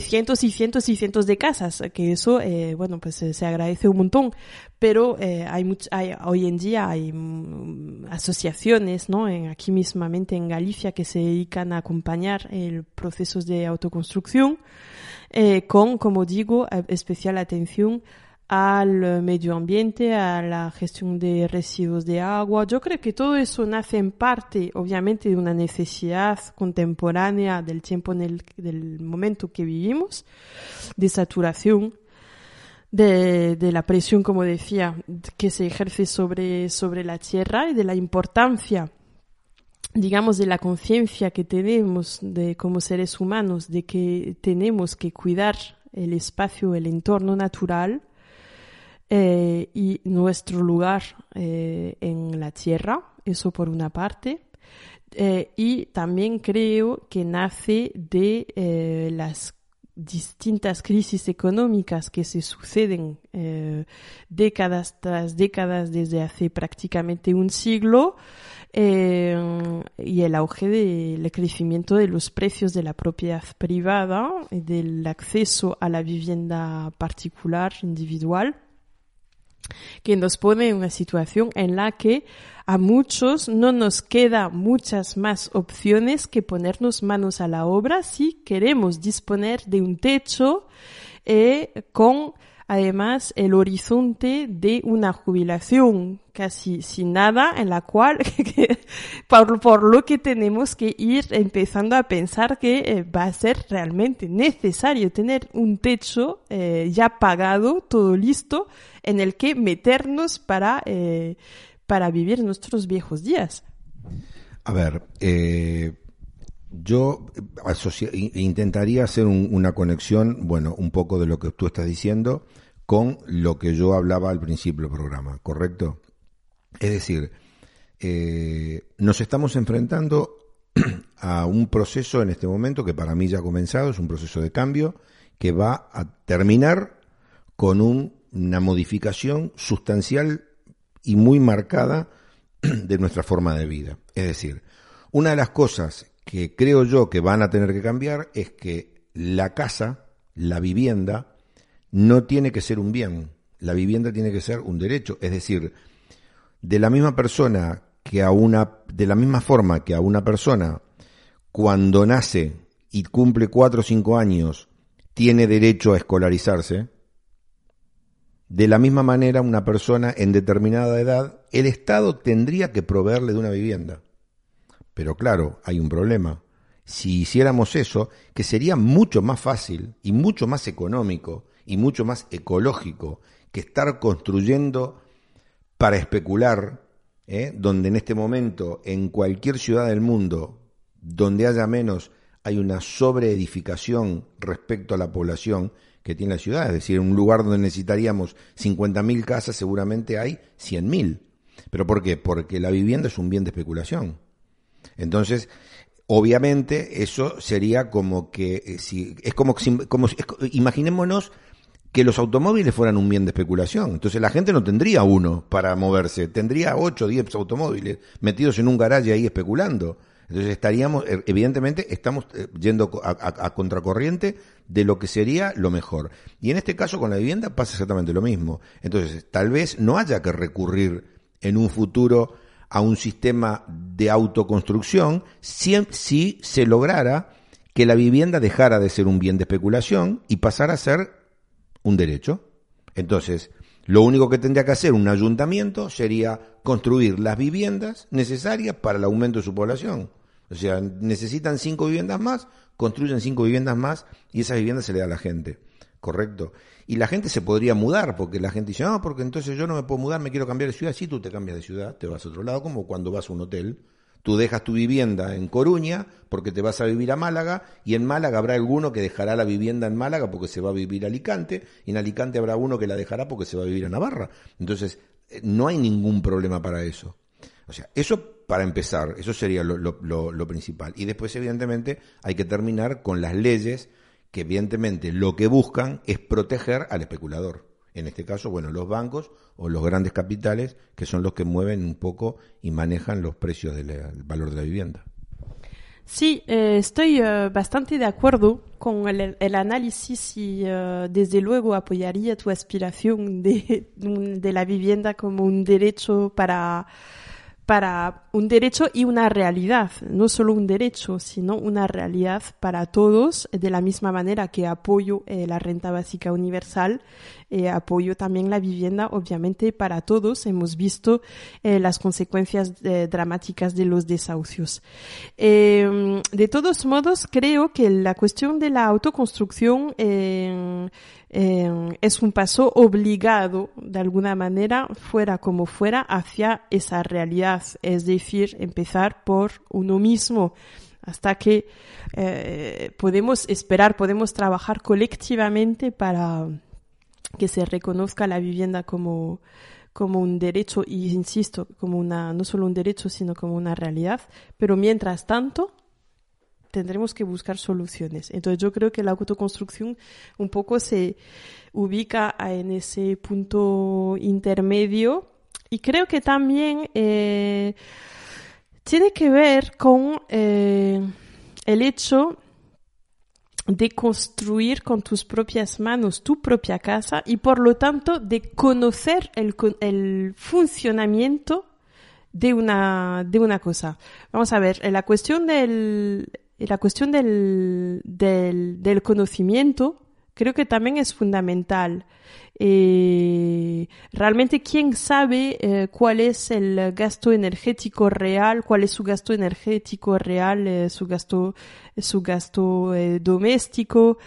cientos y cientos y cientos de casas, que eso, eh, bueno, pues eh, se agradece un montón, pero eh, hay, much- hay hoy en día hay mm, asociaciones, ¿no? En, aquí mismamente en Galicia que se dedican a acompañar el procesos de autoconstrucción eh, con, como digo, especial atención al medio ambiente, a la gestión de residuos de agua. Yo creo que todo eso nace en parte, obviamente, de una necesidad contemporánea del tiempo en el del momento que vivimos, de saturación, de, de la presión, como decía, que se ejerce sobre, sobre la tierra y de la importancia digamos, de la conciencia que tenemos de como seres humanos, de que tenemos que cuidar el espacio, el entorno natural eh, y nuestro lugar eh, en la tierra, eso por una parte. Eh, y también creo que nace de las distintas crisis económicas que se suceden décadas tras décadas desde hace prácticamente un siglo y el auge del crecimiento de los precios de la propiedad privada y del acceso a la vivienda particular individual que nos pone en una situación en la que a muchos no nos queda muchas más opciones que ponernos manos a la obra si queremos disponer de un techo eh, con además el horizonte de una jubilación casi sin nada en la cual por, lo que tenemos que ir empezando a pensar que eh, va a ser realmente necesario tener un techo eh, ya pagado, todo listo, en el que meternos para, eh, para vivir nuestros viejos días. A ver, eh, yo i- intentaría hacer un- una conexión, bueno, un poco de lo que tú estás diciendo con lo que yo hablaba al principio del programa, ¿correcto? Es decir, eh, nos estamos enfrentando a un proceso en este momento que para mí ya ha comenzado, es un proceso de cambio que va a terminar con un- una modificación sustancial y muy marcada de nuestra forma de vida. Es decir, una de las cosas que creo yo que van a tener que cambiar es que la casa, la vivienda, no tiene que ser un bien, la vivienda tiene que ser un derecho. Es decir, de la misma persona que a una, de la misma forma que a una persona cuando nace y cumple cuatro o cinco años tiene derecho a escolarizarse, de la misma manera una persona en determinada edad, el Estado tendría que proveerle de una vivienda. Pero claro, hay un problema. Si hiciéramos eso, que sería mucho más fácil y mucho más económico y mucho más ecológico que estar construyendo para especular, ¿eh? donde en este momento, en cualquier ciudad del mundo, donde haya menos, hay una sobreedificación respecto a la población que tiene la ciudad. Es decir, en un lugar donde necesitaríamos 50.000 casas, seguramente hay 100.000. ¿Pero por qué? Porque la vivienda es un bien de especulación. Entonces, obviamente, eso sería como que, eh, si, es como, como es imaginémonos que los automóviles fueran un bien de especulación. Entonces la gente no tendría uno para moverse, tendría 8 o 10 automóviles metidos en un garaje ahí especulando. Entonces estaríamos, eh, evidentemente, estamos eh, yendo a contracorriente de lo que sería lo mejor. Y en este caso con la vivienda pasa exactamente lo mismo. Entonces, tal vez no haya que recurrir en un futuro a un sistema de autoconstrucción si, se lograra que la vivienda dejara de ser un bien de especulación y pasara a ser un derecho. Entonces, lo único que tendría que hacer un ayuntamiento sería construir las viviendas necesarias para el aumento de su población. O sea, necesitan cinco viviendas más, construyen cinco viviendas más y esas viviendas se le da a la gente. ¿Correcto? Y la gente se podría mudar, porque la gente dice, no, porque entonces yo no me puedo mudar, me quiero cambiar de ciudad. Sí, tú te cambias de ciudad, te vas a otro lado, como cuando vas a un hotel. Tú dejas tu vivienda en Coruña porque te vas a vivir a Málaga y en Málaga habrá alguno que dejará la vivienda en Málaga porque se va a vivir a Alicante y en Alicante habrá uno que la dejará porque se va a vivir a Navarra. Entonces, eh, no hay ningún problema para eso. O sea, eso para empezar, eso sería lo- lo principal. Y después, evidentemente, hay que terminar con las leyes que, evidentemente, lo que buscan es proteger al especulador. En este caso, bueno, los bancos o los grandes capitales, que son los que mueven un poco y manejan los precios del del valor de la vivienda. Sí, eh, estoy eh, bastante de acuerdo con el, el análisis y eh, desde luego apoyaría tu aspiración de, de la vivienda como un derecho para, para un derecho y una realidad, no solo un derecho, sino una realidad para todos, de la misma manera que apoyo eh, la renta básica universal, eh, apoyo también la vivienda, obviamente para todos. Hemos visto eh, las consecuencias eh, dramáticas de los desahucios. Eh, de todos modos, creo que la cuestión de la autoconstrucción eh, eh, es un paso obligado, de alguna manera, fuera como fuera, hacia esa realidad. Es decir, empezar por uno mismo hasta que eh, podemos esperar, podemos trabajar colectivamente para que se reconozca la vivienda como, como un derecho y insisto, como una, no solo un derecho, sino como una realidad. Pero mientras tanto, tendremos que buscar soluciones. Entonces yo creo que la autoconstrucción un poco se ubica en ese punto intermedio y creo que también eh, tiene que ver con eh, el hecho de construir con tus propias manos tu propia casa y por lo tanto de conocer el, el funcionamiento de una, de una cosa. Vamos a ver, la cuestión del, la cuestión del, del, del conocimiento creo que también es fundamental. Eh, realmente, ¿quién sabe eh, cuál es el gasto energético real? ¿Cuál es su gasto energético real? eh, su gasto, su gasto doméstico?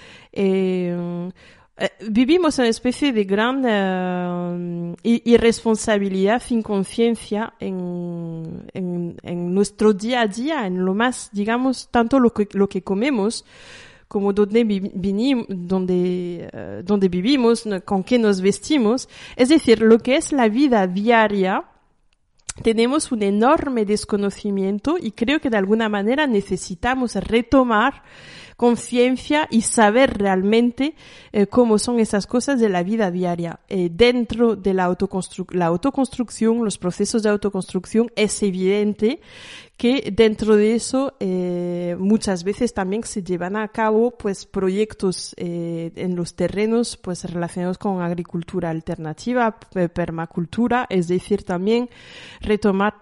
Vivimos una especie de gran irresponsabilidad, inconsciencia en, en, en nuestro día a día, en lo más, digamos, tanto lo que, lo que comemos como donde, vi- vinim- donde, eh, donde vivimos, con qué nos vestimos. Es decir, lo que es la vida diaria, tenemos un enorme desconocimiento y creo que de alguna manera necesitamos retomar conciencia y saber realmente eh, cómo son esas cosas de la vida diaria. Eh, dentro de la, autoconstru- la autoconstrucción, los procesos de autoconstrucción, es evidente que dentro de eso eh, muchas veces también se llevan a cabo pues proyectos en los terrenos pues relacionados con agricultura alternativa, permacultura, es decir también retomar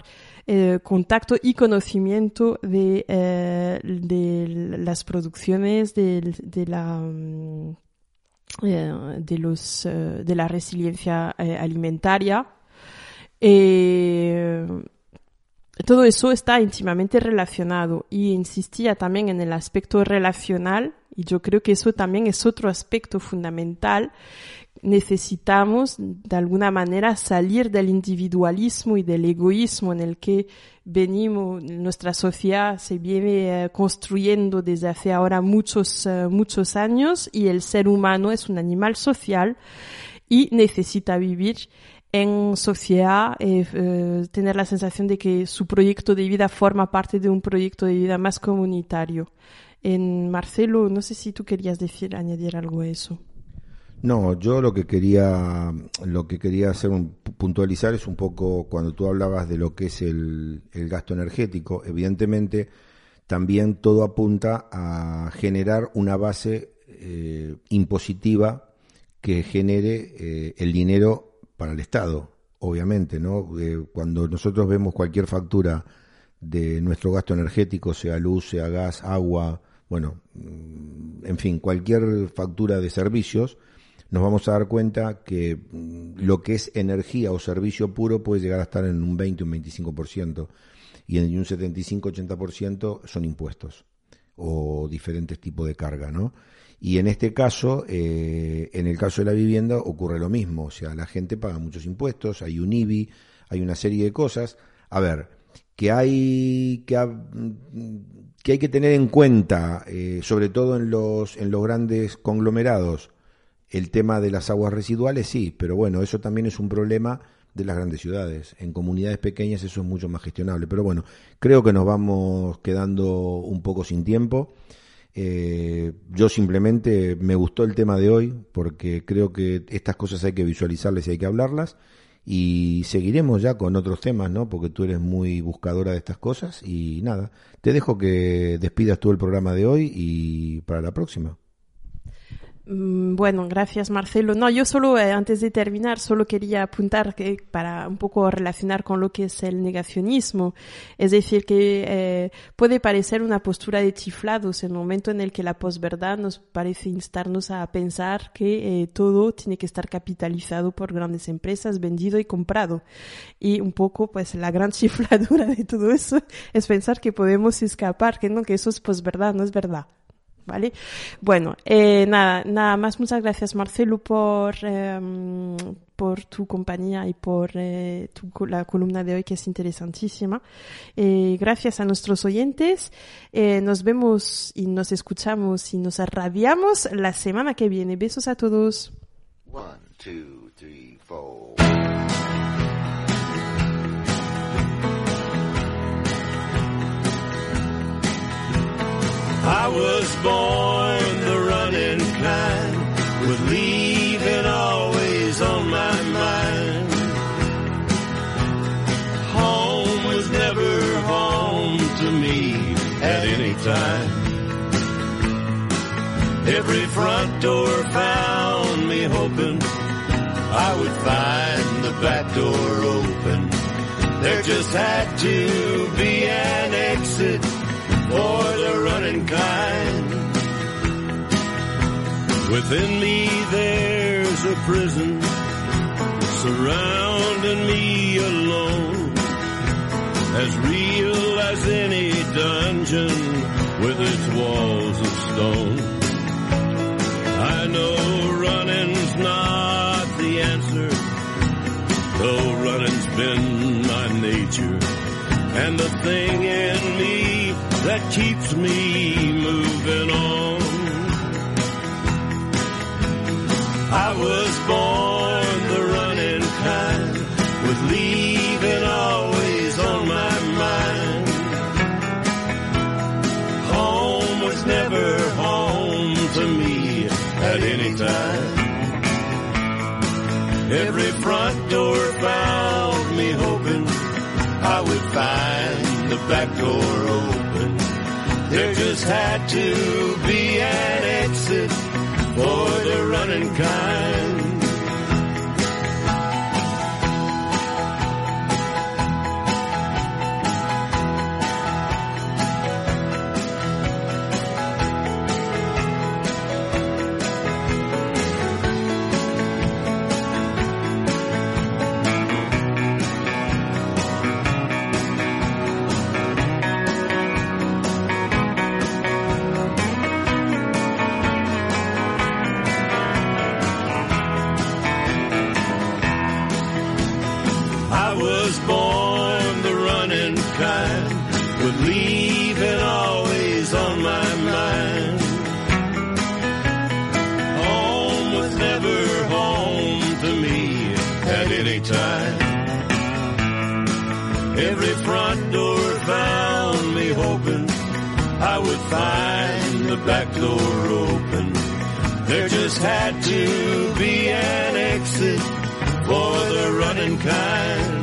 eh, contacto y conocimiento de, eh, de las producciones de, de la mm, eh, de los eh, de la resiliencia eh, alimentaria todo eso está íntimamente relacionado y insistía también en el aspecto relacional y yo creo que eso también es otro aspecto fundamental. Necesitamos de alguna manera salir del individualismo y del egoísmo en el que venimos, nuestra sociedad se viene eh, construyendo desde hace ahora muchos, eh, muchos años y el ser humano es un animal social y necesita vivir en sociedad, eh, tener la sensación de que su proyecto de vida forma parte de un proyecto de vida más comunitario. En Marcelo, no sé si tú querías decir, añadir algo a eso. No, yo lo que quería, lo que quería hacer un, puntualizar es un poco cuando tú hablabas de lo que es el, gasto energético. Evidentemente, también todo apunta a generar una base eh, impositiva que genere eh, el dinero para el Estado, obviamente, ¿no? Eh, cuando nosotros vemos cualquier factura de nuestro gasto energético, sea luz, sea gas, agua, bueno, mm, en fin, cualquier factura de servicios, nos vamos a dar cuenta que mm, lo que es energía o servicio puro puede llegar a estar en un 20 o un 25% y en un 75-80% son impuestos o diferentes tipos de carga, ¿no? Y en este caso, eh, en el caso de la vivienda ocurre lo mismo, o sea, la gente paga muchos impuestos, hay un IBI, hay una serie de cosas. A ver, que hay que, que, hay que tener en cuenta, eh, sobre todo en los, en los grandes conglomerados, el tema de las aguas residuales, sí, pero bueno, eso también es un problema de las grandes ciudades. En comunidades pequeñas eso es mucho más gestionable. Pero bueno, creo que nos vamos quedando un poco sin tiempo. Eh, yo simplemente me gustó el tema de hoy porque creo que estas cosas hay que visualizarlas y hay que hablarlas. Y seguiremos ya con otros temas, ¿no? Porque tú eres muy buscadora de estas cosas. Y nada, te dejo que despidas tú el programa de hoy y para la próxima. Mm, Bueno, gracias Marcelo. No, yo solo eh, antes de terminar, solo quería apuntar que para un poco relacionar con lo que es el negacionismo, es decir, que eh, puede parecer una postura de chiflados en el momento en el que la posverdad nos parece instarnos a pensar que eh, todo tiene que estar capitalizado por grandes empresas, vendido y comprado. Y un poco, pues, la gran chifladura de todo eso es pensar que podemos escapar, que no, que eso es posverdad, no es verdad. ¿Vale? Bueno, eh, nada, nada más. Muchas gracias, Marcelo, por, eh, por tu compañía y por eh, tu, la columna de hoy, que es interesantísima. Eh, gracias a nuestros oyentes. Nos vemos y nos escuchamos y nos arrabiamos la semana que viene. Besos a todos. I was born the running kind, with leaving always on my mind. Home was never home to me at any time. Every front door found me hoping I would find the back door open. There just had to be an exit for the running kind. Within me there's a prison surrounding me alone. As real as any dungeon with its walls of stone. I know running's not the answer, though running's been my nature. And the thing in me that keeps me moving on. I was born the running kind, with leaving always on my mind. Home was never home to me at any time. Every front door found me hoping I would find the back door open. There just had to be an exit for the running kind. Find the back door open. There just had to be an exit for the running kind.